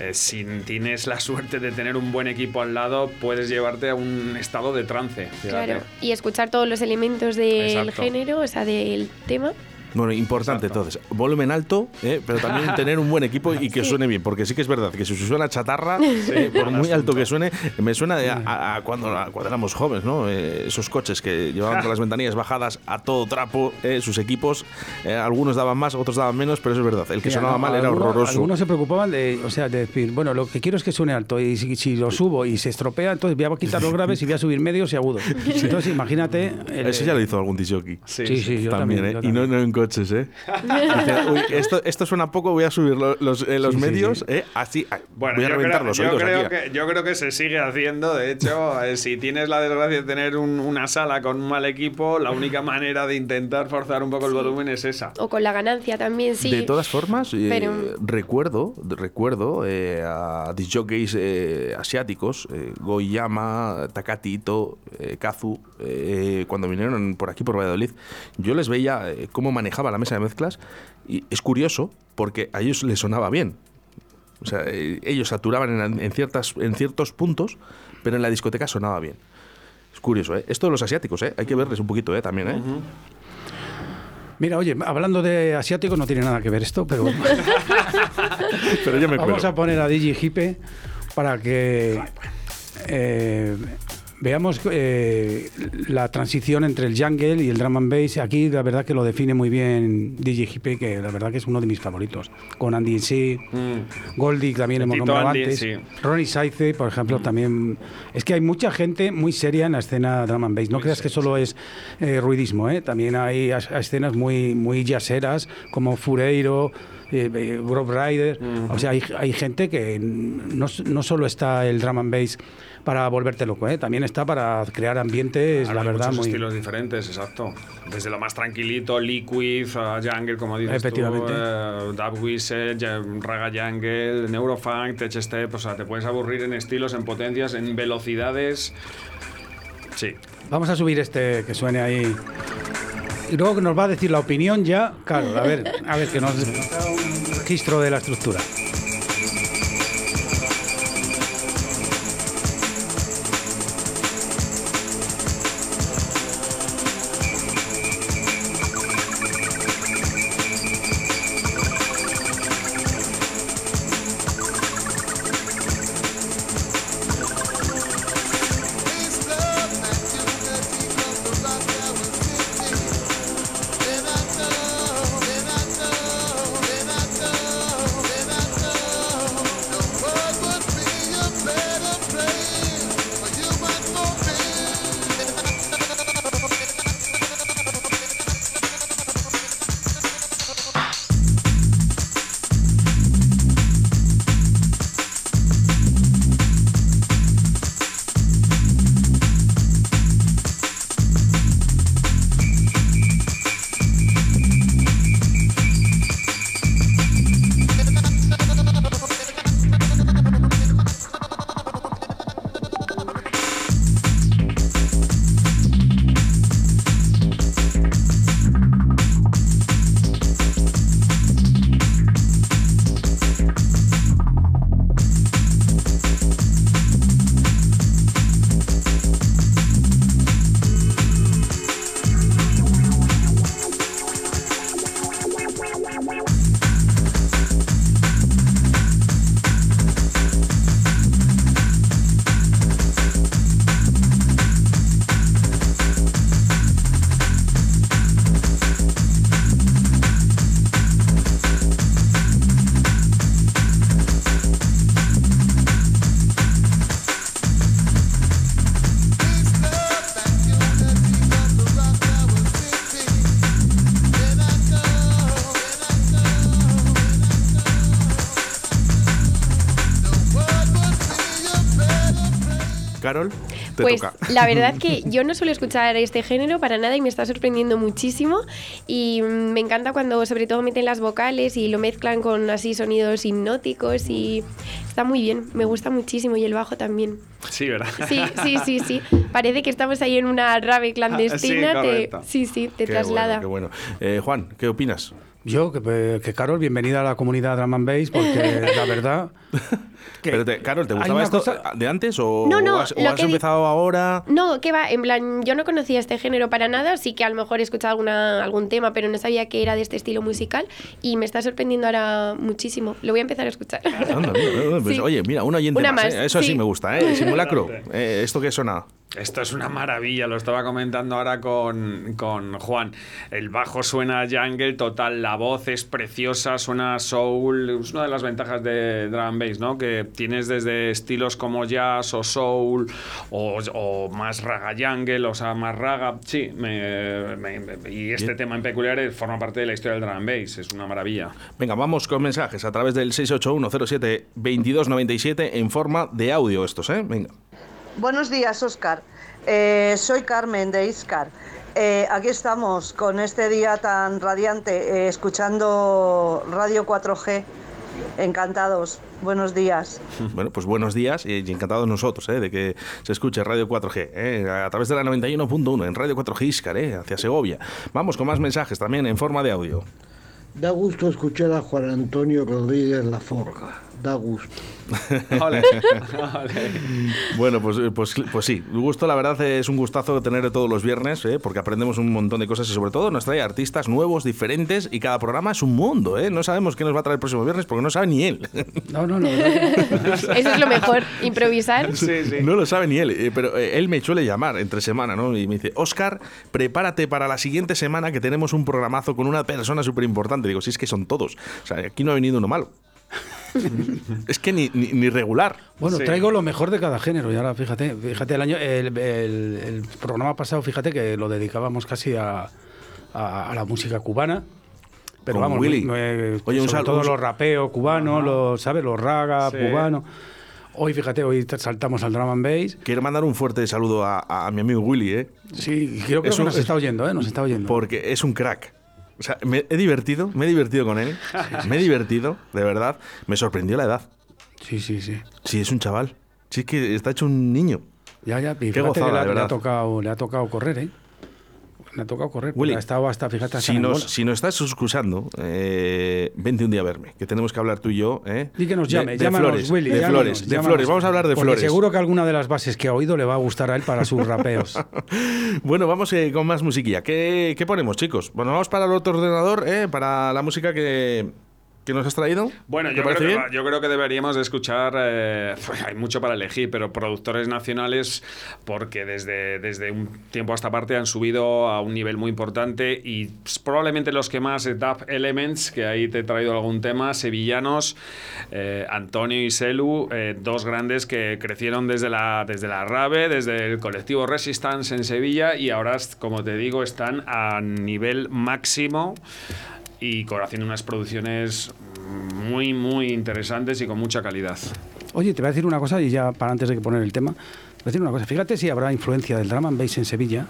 Eh, si tienes la suerte de tener un buen equipo al lado, puedes llevarte a un estado de trance. fíjate. Claro. Y escuchar todos los elementos del Exacto. género, o sea, del tema. Bueno, importante entonces, volumen alto, eh, pero también tener un buen equipo y que suene bien, porque sí que es verdad que si suena chatarra, eh, por muy alto que suene, me suena de a, a- cuando, a cuando éramos jóvenes, ¿no? Eh, esos coches que llevaban con las ventanillas bajadas a todo trapo, eh, sus equipos, eh, algunos daban más, otros daban menos, pero eso es verdad, el que Mira, sonaba no, mal era horroroso. Algunos se preocupaban de, o sea, de decir, bueno, lo que quiero es que suene alto y si, si lo subo y se estropea, entonces voy a quitar los graves y voy a subir medios y agudos. Entonces imagínate... el- Eso ya lo hizo algún disjockey. Sí, sí, yo también, también. ¿eh? yo Y no, también. no coches, ¿eh? Dice, "Uy, esto, esto suena poco, voy a subir lo- los, eh, los Sí, sí, medios, sí. ¿eh? Así, ay, Bueno, voy a reventar creo, los yo creo aquí. que, yo creo que se sigue haciendo. De hecho, eh, si tienes la desgracia de tener un- una sala con un mal equipo, la única manera de intentar forzar un poco el volumen es esa. O con la ganancia también, sí. De todas formas, eh, Pero- recuerdo, recuerdo eh, a disjockeys eh, asiáticos, eh, Goyama, Takatito, eh, Kazu, eh, cuando vinieron por aquí, por Valladolid, yo les veía eh, cómo manejaba la mesa de mezclas y es curioso porque a ellos les sonaba bien. O sea, eh, ellos saturaban en, en ciertas, en ciertos puntos, pero en la discoteca sonaba bien. Es curioso, ¿eh? Esto de los asiáticos, ¿eh? Hay que verles un poquito, ¿eh? También, ¿eh? Mira, oye, hablando de asiáticos, no tiene nada que ver esto, pero Pero yo me vamos a poner a Digi Hipe para que eh, veamos eh, la transición entre el jungle y el drum and bass. Aquí la verdad que lo define muy bien Digi Hipe, que la verdad que es uno de mis favoritos. Con Andy C, Goldie que también hemos Tito nombrado Andy, antes. sí. Ronnie Saize, por ejemplo, también. Es que hay mucha gente muy seria en la escena drum and bass. No creas que solo es eh, ruidismo, ¿eh? También hay as- escenas muy, muy como Fureiro. Eh, eh, Rob Ryder, o sea, hay, hay gente que no, no solo está el drum and bass para volverte loco, ¿eh? también está para crear ambientes, Claro, la hay verdad, muchos muy. estilos diferentes, exacto. Desde lo más tranquilito, Liquid, a Jungle, como dices Efectivamente. tú, eh, Dub Whistle, Raga Jungle, Neurofunk, Tech Step, o sea, te puedes aburrir en estilos, en potencias, en velocidades. Sí. Vamos a subir este que suene ahí. Y luego nos va a decir la opinión ya, claro, a ver, a ver, que nos registro de la estructura. Carol, te Pues toca. la verdad que yo no suelo escuchar este género para nada y me está sorprendiendo muchísimo y mm, me encanta cuando sobre todo meten las vocales y lo mezclan con así sonidos hipnóticos y está muy bien, me gusta muchísimo y el bajo también. Sí, ¿verdad? Sí, sí, sí, sí. Parece que estamos ahí en una rave clandestina. Ah, sí, te, sí, sí, te Qué traslada. Bueno, qué bueno. Eh, Juan, ¿qué opinas? Yo, que, que Carol, bienvenida a la comunidad Drum and Bass, porque la verdad. que Pero te- Carol, ¿te gustaba esto cosa- de antes o, No, no, o has, o lo has que di- empezado ahora? No, que va, en plan, yo no conocía este género para nada, sí que a lo mejor he escuchado alguna, algún tema, pero no sabía que era de este estilo musical y me está sorprendiendo ahora muchísimo. Lo voy a empezar a escuchar. Anda, mira, pues, Sí. Oye, mira, un oyente Una más. más, ¿eh? Eso sí. sí. me gusta, ¿eh? Simulacro. Eh, ¿Esto qué suena? Esto es una maravilla, lo estaba comentando ahora con, con Juan. El bajo suena jungle total, la voz es preciosa, suena soul. Es una de las ventajas de drum bass, ¿no? Que tienes desde estilos como jazz o soul o, o más raga jungle, o sea, más raga. Sí, me- me- me- y este Bien. tema en peculiar eh, forma parte de la historia del drum bass, es una maravilla. Venga, vamos con mensajes a través del 681072297 en forma de audio estos, ¿eh? Venga. Buenos días, Oscar. Eh, soy Carmen de Iscar. Eh, aquí estamos con este día tan radiante, eh, escuchando Radio 4G. Encantados. Buenos días. Bueno, pues buenos días y encantados nosotros ¿eh? de que se escuche Radio 4G ¿eh? a través de la 91.1 en Radio 4G Iscar, ¿eh? hacia Segovia. Vamos con más mensajes también en forma de audio. Da gusto escuchar a Juan Antonio Rodríguez Laforga. Da gusto. Ole, ole. Bueno, pues, eh, pues, pues sí, gusto, la verdad es un gustazo tener todos los viernes, ¿eh? porque aprendemos un montón de cosas y sobre todo nos trae artistas nuevos, diferentes y cada programa es un mundo. ¿eh? No sabemos qué nos va a traer el próximo viernes porque no sabe ni él. No, no, no. Eso es lo mejor, improvisar. No lo sabe ni él, eh, pero él me suele llamar entre semana, ¿no? Y me dice, Oscar, prepárate para la siguiente semana que tenemos un programazo con una persona súper importante. Digo, sí, es que son todos. O sea, aquí no ha venido uno malo. es que ni, ni, ni regular. Bueno, Sí. traigo lo mejor de cada género. Y ahora, fíjate, fíjate el año, el, el- el programa pasado, fíjate que lo dedicábamos casi a, a- a la música cubana. Pero Con vamos, Willy. Oye, un sobre todo los rapeos cubanos, los, ¿sabes? Los raga Sí. cubanos. Hoy, fíjate, hoy saltamos al drum and bass. Quiero mandar un fuerte saludo a, a mi amigo Willy, ¿eh? Sí, creo que Es un- nos está oyendo, ¿eh? Nos está oyendo. porque es un crack. O sea, me he divertido, me he divertido con él. Me he divertido, de verdad. Me sorprendió la edad. Sí, sí, sí. Sí, es un chaval. Sí, es que está hecho un niño. Ya, ya. Y Qué gozada, que le, ha- de le ha verdad. tocado, le ha tocado correr, ¿eh? Le ha tocado correr. Willy, ha estado hasta, fíjate, hasta Si nos, si nos estás escuchando, eh, vente un día a verme, que tenemos que hablar tú y yo. ¿eh? Di que nos De- llame, de, llámanos, flores, Willy, de llámanos, flores, de flores. Vamos a hablar de Porque flores. seguro que alguna de las bases que ha oído le va a gustar a él para sus rapeos. Bueno, vamos eh, con más musiquilla. ¿Qué, qué ponemos, chicos? Bueno, vamos para el otro ordenador, ¿eh? para la música que, que nos has traído. Bueno, ¿Te yo creo, que, yo creo que deberíamos de escuchar, eh, hay mucho para elegir, pero productores nacionales, porque desde, desde un tiempo a esta parte han subido a un nivel muy importante y probablemente los que más, eh, Dub Elements, que ahí te he traído algún tema, sevillanos, eh, Antonio y Selu, eh, dos grandes que crecieron desde la, desde la RAVE, desde el colectivo Resistance en Sevilla y ahora, como te digo, están a nivel máximo y con- haciendo unas producciones muy, muy interesantes y con mucha calidad. Oye, te voy a decir una cosa y ya para antes de que poner el tema, te voy a decir una cosa. Fíjate si habrá influencia del drum and bass en Sevilla.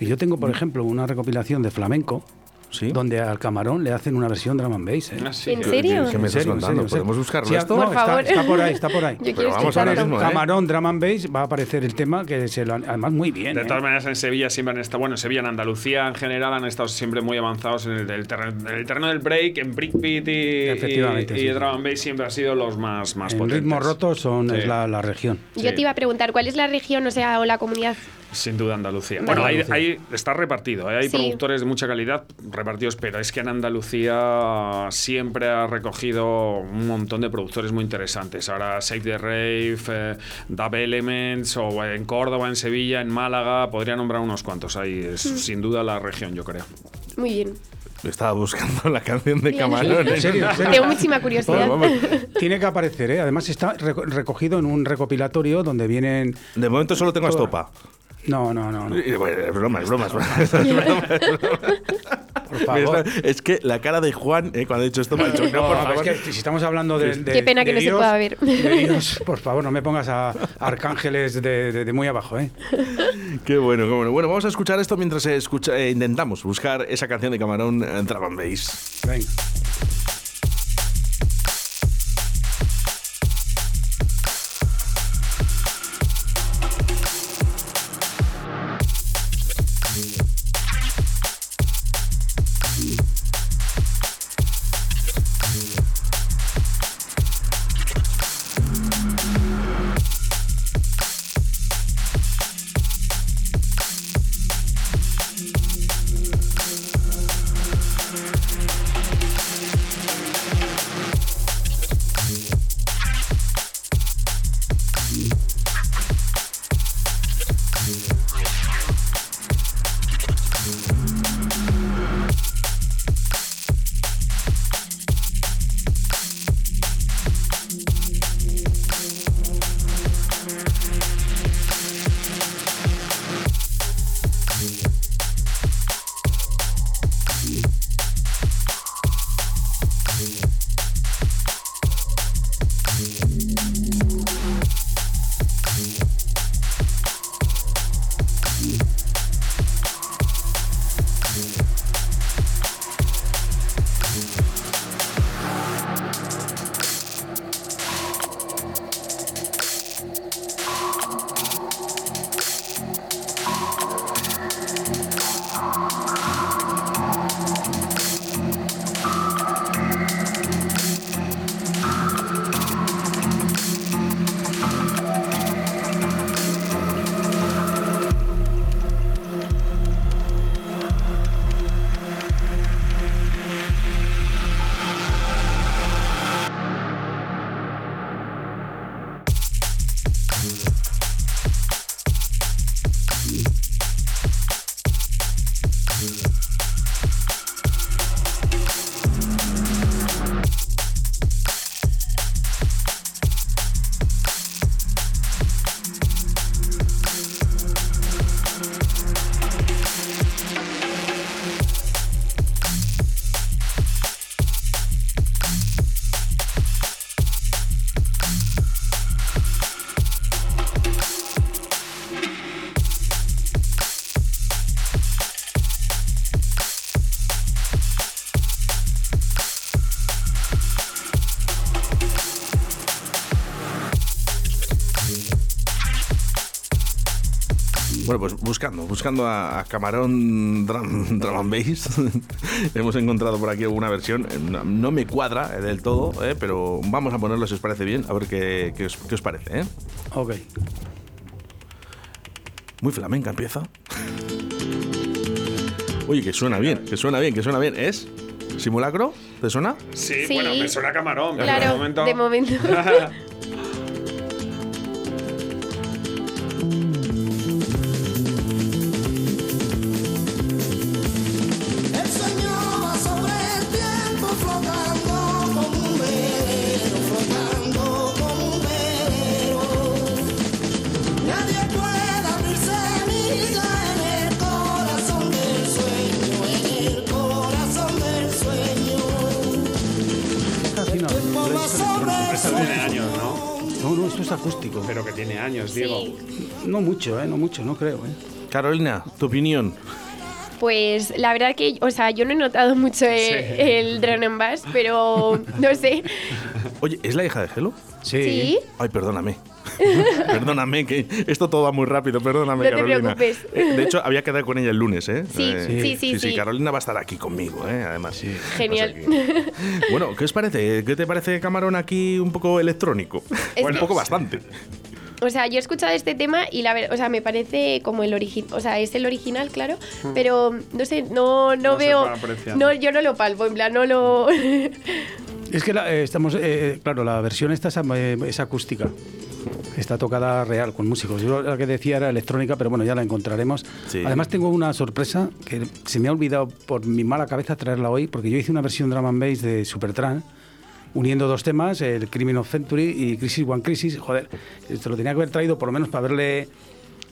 Y yo tengo, por ejemplo, una recopilación de flamenco Sí. donde al camarón le hacen una versión drum and bass. ¿eh? Ah, sí. ¿En ¿Qué- serio? qué- me estás serio, contando? ¿Podemos buscarlo Sí, esto? no, Por está- favor. Está, por ahí, está por ahí. Yo quiero Pero vamos ahora escucharlo. mismo, ¿eh? Camarón, drum and bass, va a aparecer el tema que se lo han- además muy bien. De ¿eh? todas maneras, en Sevilla siempre han estado, bueno, en Sevilla, en Andalucía en general, han estado siempre muy avanzados en el, el terreno, en el terreno del break, en breakbeat y, Efectivamente, y, sí, y sí. drum and bass siempre han sido los más, más en potentes. ritmos rotos son, Sí. es la, la región. Yo te iba a preguntar, ¿cuál es la región, o sea, o la comunidad? Sin duda Andalucía. Bueno, ahí, ahí está repartido, ¿eh? hay Sí. productores de mucha calidad repartidos, pero es que en Andalucía siempre ha recogido un montón de productores muy interesantes. Ahora Save the Rave, eh, Dub Elements, o en Córdoba, en Sevilla, en Málaga, podría nombrar unos cuantos. Ahí es Mm. sin duda la región, yo creo. Muy bien. Estaba buscando la canción de Camarón. En serio, en serio. Tengo muchísima curiosidad. Vamos, Tiene que aparecer, ¿eh? Además está reco- recogido en un recopilatorio donde vienen... De momento solo tengo a. Estopa. No, no, no. no. Eh, Bueno, es broma, es broma. es broma, es broma, es broma. Por favor. Es que la cara de Juan, eh, cuando ha dicho esto, me ha dicho, no, No, por es favor. que si estamos hablando de, de- Qué pena que de no se Dios- pueda ver. de Dios, por favor, no me pongas a arcángeles de, de- de muy abajo, ¿eh? Qué bueno, qué bueno. Bueno, vamos a escuchar esto mientras eh, escucha- eh, intentamos buscar esa canción de Camarón en Drum and Bass. Venga. Bueno, pues buscando, buscando a, a Camarón Drum, Drum and Bass, hemos encontrado por aquí alguna versión. Eh, No, no me cuadra eh, del todo, eh, pero vamos a ponerlo si os parece bien, a ver qué, qué os, qué os parece. eh. Ok. Muy flamenca empieza. Oye, que suena bien, que suena bien, que suena bien. ¿Es? ¿Simulacro? ¿Te suena? Sí, Sí. bueno, me suena a camarón. de momento... de momento. Sí. No mucho, ¿eh? No mucho, no creo, ¿eh? Carolina, tu opinión. Pues la verdad que, o sea, yo no he notado mucho eh, el drone and bass, pero no sé. Oye, ¿es la hija de Gelo? Sí. Ay, perdóname. perdóname, que esto todo va muy rápido, perdóname, No te Carolina. preocupes. Eh, De hecho, había quedado con ella el lunes, ¿eh? Sí, Eh, sí, sí, sí. Carolina va a estar aquí conmigo, ¿eh? Además. Genial. Sea que- Bueno, ¿qué os parece? ¿Qué te parece Camarón aquí un poco electrónico? Es un poco bastante. O sea, yo he escuchado este tema y la verdad, o sea, me parece como el original, o sea, es el original, claro, pero no sé, no, no, veo, no, yo no lo palpo, en plan, no lo... Es que la- eh, estamos, eh, claro, la versión esta es, eh, es acústica. Está tocada real con músicos. Yo la que decía era electrónica, pero bueno, ya la encontraremos. Sí. Además tengo una sorpresa que se me ha olvidado por mi mala cabeza traerla hoy, porque yo hice una versión drum and bass de Supertramp uniendo dos temas, el Criminal of Century y Crisis One Crisis. Joder, esto lo tenía que haber traído por lo menos para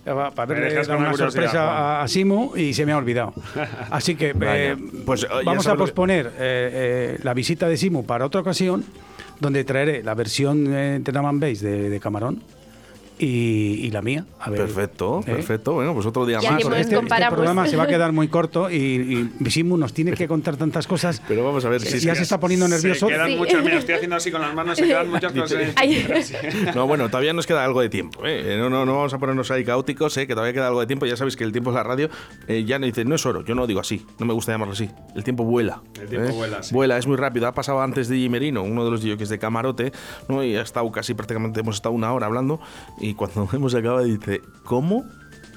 para verle dejas dar con una sorpresa Juan. a, Simu y se me ha olvidado. Así que eh, Pues, eh, vamos a posponer eh, eh, la visita de Simu para otra ocasión, donde traeré la versión eh, de Drum and Bass de, de Camarón y, y la mía. A ver, Perfecto, ¿eh? perfecto. Bueno, pues otro día Ya más. este, este programa se va a quedar muy corto y, y Simu nos tiene que contar tantas cosas. Pero vamos a ver si ya que- se está poniendo nervioso. Se quedan Sí. muchas, mira, estoy haciendo así con las manos, se quedan muchas cosas. No, bueno, todavía nos queda algo de tiempo. ¿eh? No, no, no vamos a ponernos ahí caóticos, ¿eh? que todavía queda algo de tiempo. Ya sabéis que el tiempo es la radio. Eh, ya no dice, no es oro. Yo no lo digo así. No me gusta llamarlo así. El tiempo vuela. El tiempo ¿eh? vuela, sí. Vuela, es muy rápido. Ha pasado antes de Merino, uno de los DJs de Camarote, ¿no? y ha estado casi prácticamente, hemos estado una hora hablando. Y cuando hemos acabado, dice, ¿cómo?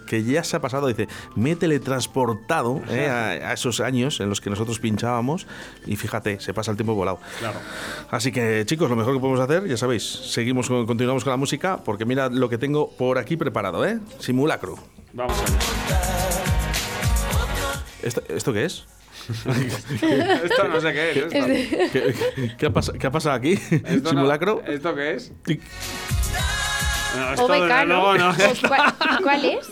que ya se ha pasado, dice, me he teletransportado ¿eh? a, a esos años en los que nosotros pinchábamos y fíjate, se pasa el tiempo volado. Claro. Así que chicos, lo mejor que podemos hacer, ya sabéis, seguimos con- continuamos con la música porque mira lo que tengo por aquí preparado, ¿eh? Simulacro. Vamos allá. ¿Esto, esto qué es? Esto no sé qué es. Esto, ¿Qué, qué- qué ha, pas- qué ha pasado aquí? Esto no- ¿Simulacro? ¿Esto qué es? No, O no. ¿O ¿Cuál, cuál es?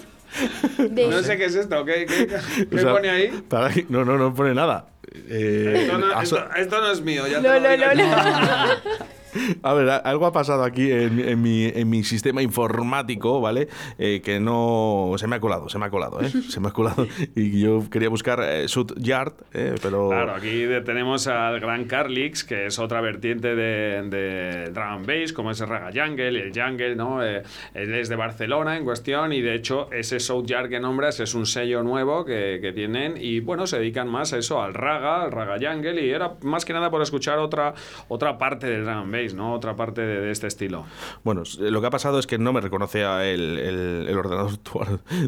De- No sé qué es esto. ¿Qué, qué, qué O sea, pone ahí? para- no, no, no pone nada. Eh, Esto no, aso- esto- esto no es mío. Ya No, te lo no, digo no, yo. no. A ver, algo ha pasado aquí en, en mi, en mi sistema informático, ¿vale? Eh, que no. Se me ha colado, se me ha colado, ¿eh? Se me ha colado. Y yo quería buscar eh, Sud Yard, ¿eh? pero. Claro, aquí tenemos al gran Carlix, que es otra vertiente de, de drum bass, como es el Raga Jungle el Jungle, ¿no? Eh, él es de Barcelona en cuestión y de hecho ese South Yard que nombras es un sello nuevo que, que tienen y bueno, se dedican más a eso, al Raga, al Raga Jungle y era más que nada por escuchar otra, otra parte del drum and ¿no? Otra parte de, de este estilo. Bueno, lo que ha pasado es que no me reconoce a el, el- el ordenador, tu,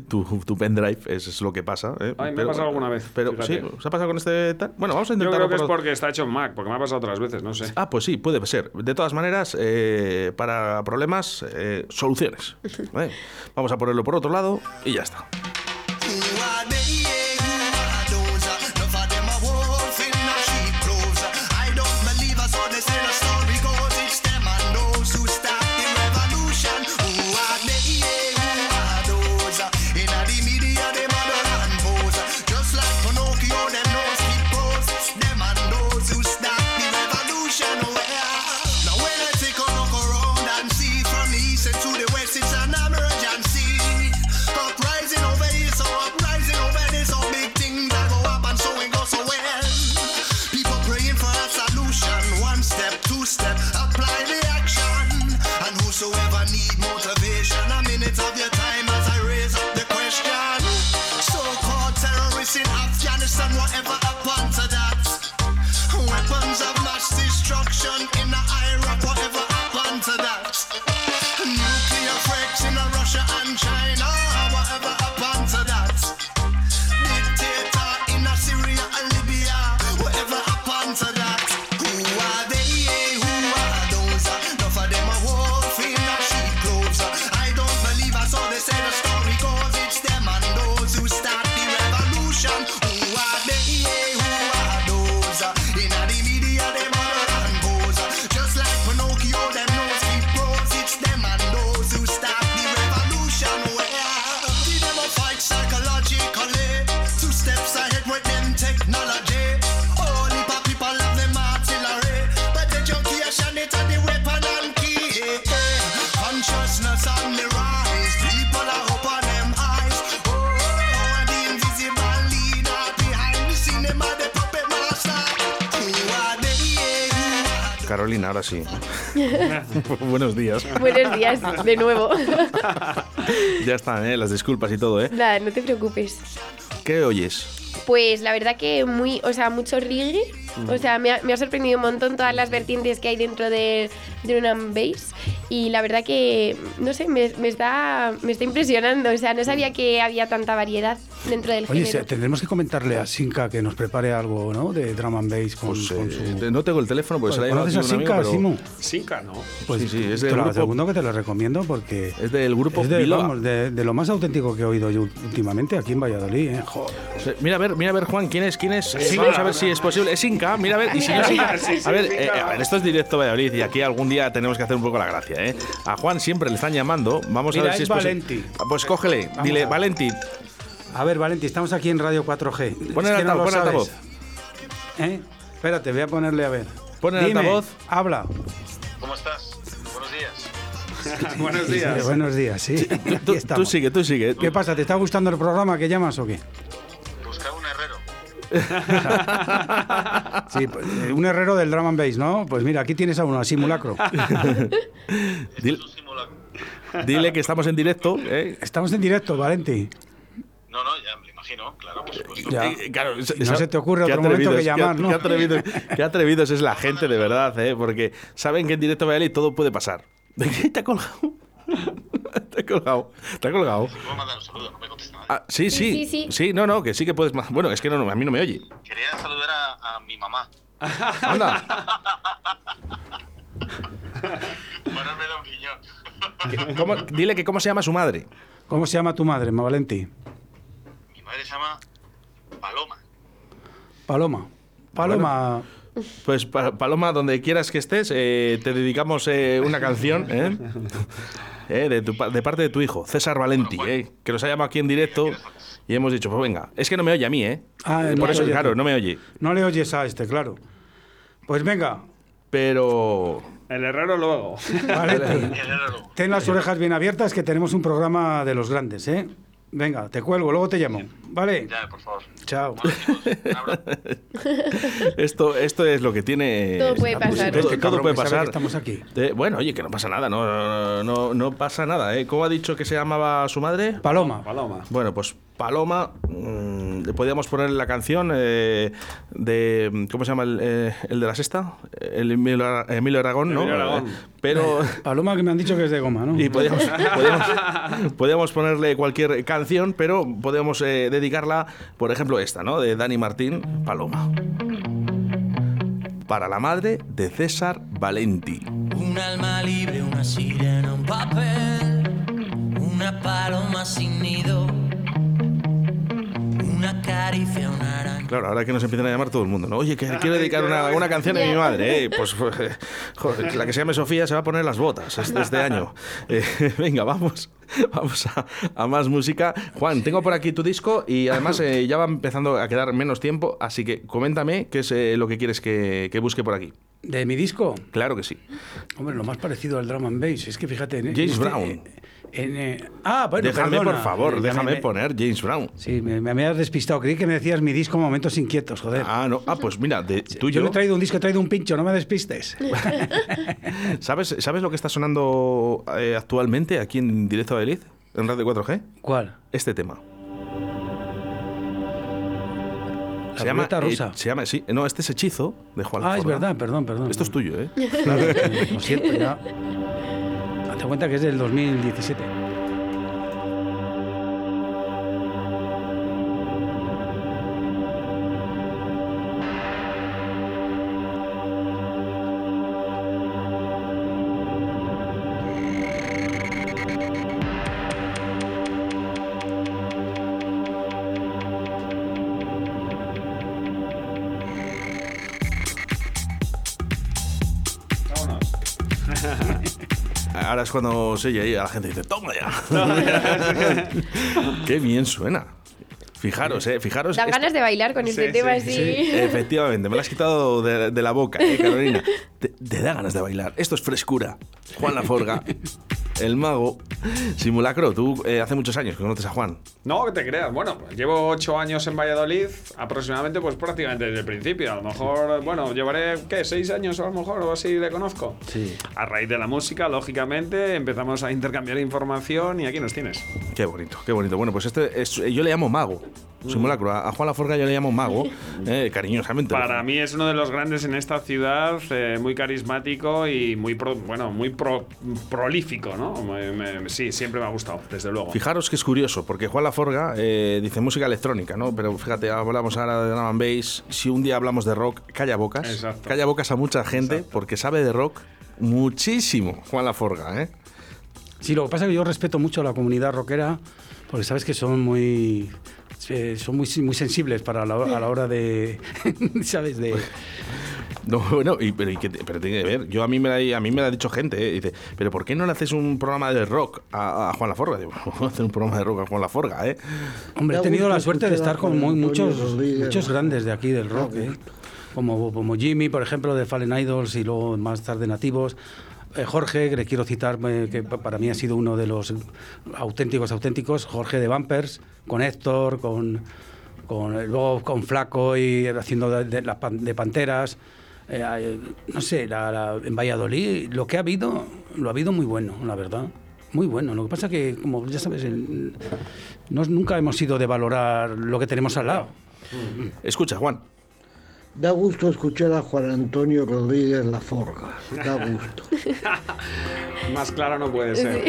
tu, tu pendrive, eso es lo que pasa. ¿eh? Ay, me ha pasado alguna vez, Pero fíjate. sí, ¿os ha pasado con este tal? Bueno, vamos a Yo intentarlo. creo que es por- porque está hecho en Mac, porque me ha pasado otras veces, no sé. Ah, pues sí, puede ser. De todas maneras, eh, para problemas, eh, soluciones. ¿eh? Vamos a ponerlo por otro lado y ya está. Sí. Buenos días. Buenos días, de nuevo. Ya están, ¿eh? las disculpas y todo, ¿eh? Nada, no te preocupes. ¿Qué oyes? Pues la verdad que muy, o sea, mucho reggae. O sea, me ha, me ha sorprendido un montón todas las vertientes que hay dentro de Drum and Bass. Y la verdad que, no sé, me, me está, me está impresionando. O sea, no sabía que había tanta variedad dentro del Oye, género. se- tendremos que comentarle a Sinca que nos prepare algo, ¿no? De drum and bass con, Pues, con eh, su... no tengo el teléfono porque se la ¿Conoces a Sinca, pero- Simu? Sinca, ¿no? Pues Sí, sí, es del lo grupo- segundo que te lo recomiendo porque Es del grupo es de, Biloba. vamos, de, de lo más auténtico que he oído yo últimamente aquí en Valladolid. ¿eh? Joder. Mira a ver, mira a ver, Juan, ¿quién es? ¿Quién es? Sí, Vamos a ver si es posible. Es Inca. mira a ver, y si no Mira, significa- sí a ver, significa. eh, a ver, esto es directo Valladolid y aquí algún día tenemos que hacer un poco la gracia, ¿eh? A Juan siempre le están llamando, vamos Mira, a ver si es es. Valenti. Pues cógele, Vamos dile, a- Valenti, A ver, Valenti, estamos aquí en Radio 4G. Pon Es el que no altavoz, lo pon el altavoz. sabes. ¿Eh? Espérate, voy a ponerle a ver. Pon el Dime, altavoz. Habla. ¿Cómo estás? Buenos días. Buenos Sí, días. buenos días, sí. Aquí tú, tú sigue, tú sigue. ¿Qué pasa? ¿Te está gustando el programa que llamas o qué? Sí, pues, eh, un herrero del drum and bass, ¿no? Pues mira, aquí tienes a uno, a simulacro. Dile, Es un simulacro. dile que estamos en directo, ¿eh? Estamos en directo, Valenti. No, no, ya me imagino, claro, por supuesto. Ya. Claro, no se te ocurre qué otro momento que atrevidos, llamar, qué, ¿no? Qué atrevidos, qué atrevidos es la gente, de verdad, ¿eh? Porque saben que en directo Valladolid todo puede pasar. ¿De qué te ha colgado? te ha colgado. Te ha colgado. Puedo mandar un saludo, no me contesta nadie. Ah, sí, sí, Sí, sí, sí. no, no, que sí que puedes. Bueno, es que no, no, a mí no me oye. Quería saludar a, a mi mamá. Anda. Bueno, me da un. ¿Cómo- dile que cómo se llama su madre. ¿Cómo se llama tu madre, ma Valenti? Mi madre se llama Paloma. Paloma. Paloma. Pues Pa- Paloma, donde quieras que estés, eh, te dedicamos eh, una canción ¿eh? Eh, de, tu pa- de parte de tu hijo, César Valenti, eh, que nos ha llamado aquí en directo y hemos dicho, pues venga, es que no me oye a mí, ¿eh? Ah, Eh, no Por eso, oye claro, no me oye. No le oyes a este, claro. Pues venga, Pero... El herrero luego. Herrero. Ten las orejas bien abiertas que tenemos un programa de los grandes, ¿eh? Venga, te cuelgo, luego te llamo. ¿Vale? Ya, por favor. Chao. Esto, esto es lo que tiene. Todo puede pasar. Todo, todo puede pasar. que estamos aquí. Eh, bueno, oye, que no pasa nada, no, no, no, no pasa nada. ¿eh? ¿Cómo ha dicho que se llamaba su madre? Paloma. Paloma. Bueno, pues Paloma, mm, le podíamos poner la canción eh, de. ¿Cómo se llama el, eh, el de la sexta? El Emilio, Emilio Aragón, ¿no? Emilio Aragón. Eh, Pero. Paloma que me han dicho que es de goma, ¿no? Y podíamos, podíamos, podíamos ponerle cualquier canción, pero podíamos eh, dedicarla, por ejemplo, esta, ¿no? De Dani Martín, Paloma. Para la madre de César Valenti. Un alma libre, una sirena, un papel, una paloma sin nido, una caricia, una araña. Claro, ahora que nos empiezan a llamar todo el mundo, ¿no? Oye, que quiero dedicar una, una canción a mi madre, ¿eh? Pues, joder, la que se llame Sofía se va a poner las botas este, este año. Eh, venga, vamos, vamos a, a más música. Juan, tengo por aquí tu disco y además eh, ya va empezando a quedar menos tiempo, así que coméntame qué es eh, lo que quieres que, que busque por aquí. ¿De mi disco? Claro que sí. Hombre, lo más parecido al drum and bass. Es que fíjate... En, en James este- Brown. En, eh, ah, bueno, déjame, perdona. por favor, Eh, déjame me- me- poner James Brown. Sí, me, me habías despistado. Creí que me decías mi disco Momentos Inquietos, joder. Ah, no. Ah, pues mira, de Yo tuyo. no he traído un disco, he traído un pincho, no me despistes. ¿Sabes, ¿Sabes lo que está sonando eh, actualmente aquí en Directo de Eliz? En Radio 4G. ¿Cuál? Este tema. La ruleta rusa. eh, se llama, sí, no, este es Hechizo de Juan Ah, es verdad, perdón, perdón. Esto es tuyo, ¿eh? Claro, lo siento, ya. Cuenta que es del 2017. Es cuando se oye ahí a la gente dice, toma ya. Qué bien suena. Fijaros, eh, fijaros. Dan ganas de bailar con este Sí, tema sí, así. Efectivamente, me lo has quitado de, de la boca, eh, Carolina. Te, te da ganas de bailar. Esto es frescura. Juan Laforga, el mago. Simulacro, tú eh, hace muchos años que conoces a Juan. No, que te creas. Bueno, pues llevo ocho años en Valladolid, aproximadamente, pues prácticamente desde el principio. A lo mejor, bueno, llevaré, ¿qué? ¿Seis años a lo mejor o así le conozco? Sí. A raíz de la música, lógicamente, empezamos a intercambiar información y aquí nos tienes. Qué bonito, qué bonito. Bueno, pues este es, yo le llamo mago. Simulacro. A, a Juan Laforga yo le llamo mago, eh, cariñosamente. Para mí es uno de los grandes en esta ciudad, eh, muy carismático y muy, pro- bueno, muy pro- prolífico, ¿no? Me- me- sí, siempre me ha gustado, desde luego. Fijaros que es curioso, porque Juan Laforga eh, dice música electrónica, ¿no? Pero fíjate, hablamos ahora de drum and bass. Si un día hablamos de rock, calla bocas. Exacto. Calla bocas a mucha gente, porque sabe de rock muchísimo Juan Laforga, ¿eh? Sí, lo que pasa es que yo respeto mucho a la comunidad rockera, porque sabes que son muy eh, son muy, muy sensibles para la, a la hora de, ¿sabes? De, No, bueno, y, pero, y que- pero tiene que ver. Yo a mí me la, a mí me lo ha dicho gente, ¿eh? dice, pero ¿por qué no le haces un programa de rock a, a Juan Laforga? Digo, ¿cómo hacer un programa de rock a Juan Laforga, eh? Hombre, he tenido la suerte de a estar con muy- muchos, muchos grandes de aquí del rock, ¿eh? como, como Jimmy, por ejemplo, de Fallen Idols y luego más tarde Nativos. Eh, Jorge, que le quiero citar, eh, que pa- para mí ha sido uno de los auténticos, auténticos. Jorge de Bumpers, con Héctor, con, eh, luego con Flaco y haciendo de, Panteras. No sé, en Valladolid lo que ha habido, lo ha habido muy bueno, la verdad. Muy bueno. Lo que pasa que, como ya sabes, no- nunca hemos sido de valorar lo que tenemos al lado. Escucha, Juan. Da gusto escuchar a Juan Antonio Rodríguez La Forga. Da gusto. Más claro no puede ser.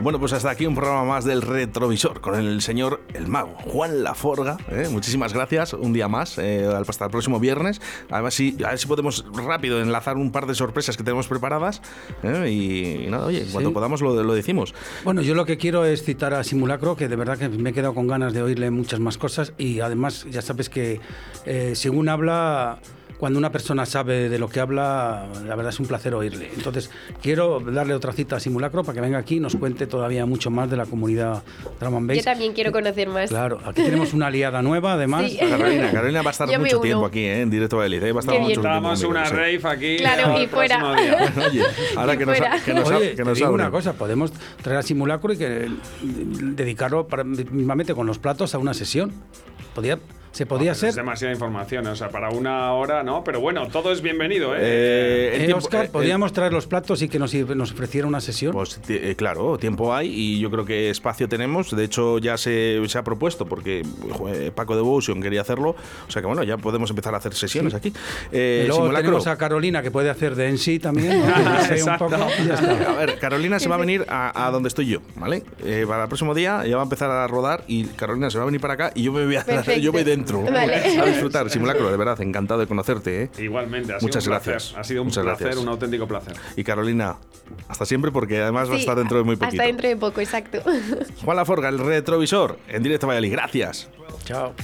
Bueno, pues hasta aquí un programa más del Retrovisor con el señor El Mago, Juan Laforga. ¿eh? Muchísimas gracias, un día más, eh, hasta el próximo viernes. Además, sí, a ver si podemos rápido enlazar un par de sorpresas que tenemos preparadas. ¿eh? Y, y nada, oye, Sí. podamos lo, lo decimos. Bueno, yo lo que quiero es citar a Simulacro, que de verdad que me he quedado con ganas de oírle muchas más cosas y además ya sabes que eh, según habla, cuando una persona sabe de lo que habla, la verdad es un placer oírle. Entonces, quiero darle otra cita a Simulacro para que venga aquí y nos cuente todavía mucho más de la comunidad Drum and Bass. Yo también quiero conocer más. Claro, aquí tenemos una aliada nueva, además. Sí. Carolina, Carolina va a estar Yo mucho tiempo aquí, ¿eh? en directo a Élite. ¿eh? Va a estar mucho bien. tiempo una sí. rave aquí. Claro, y fuera. Oye, ahora Y que nos, fuera. que nos, Oye, que te nos digo abren. una cosa, podemos traer a Simulacro y que dedicarlo para, mismamente con los platos a una sesión. Podía, se podía Pero Es ser. demasiada información, o sea, para una hora no, pero bueno, todo es bienvenido, ¿eh? Eh, el Eh, tiempo- Oscar, eh, podríamos traer los platos y que nos, nos ofreciera una sesión. Pues eh, claro, tiempo hay y yo creo que espacio tenemos. De hecho, ya se, se ha propuesto porque Paco Devotion quería hacerlo. O sea que bueno, ya podemos empezar a hacer sesiones aquí. Eh, y luego simulacro. tenemos a Carolina que puede hacer de en sí también. ¿no? Un poco, y ya está. A ver, Carolina se va a venir a, a donde estoy yo, ¿vale? Eh, para el próximo día ya va a empezar a rodar y Carolina se va a venir para acá y yo me voy, a, Perfecto. yo voy dentro Vale. a disfrutar. Simulacro, de verdad, encantado de conocerte. ¿eh? Igualmente, ha sido Muchas un placer. gracias. Ha sido un Muchas placer, gracias. un auténtico placer. Y Carolina, hasta siempre porque además va a Sí, estar dentro de muy poquito. Hasta dentro de poco, exacto. Juan Laforga, el retrovisor, en directo a Valladolid. Gracias. Chao.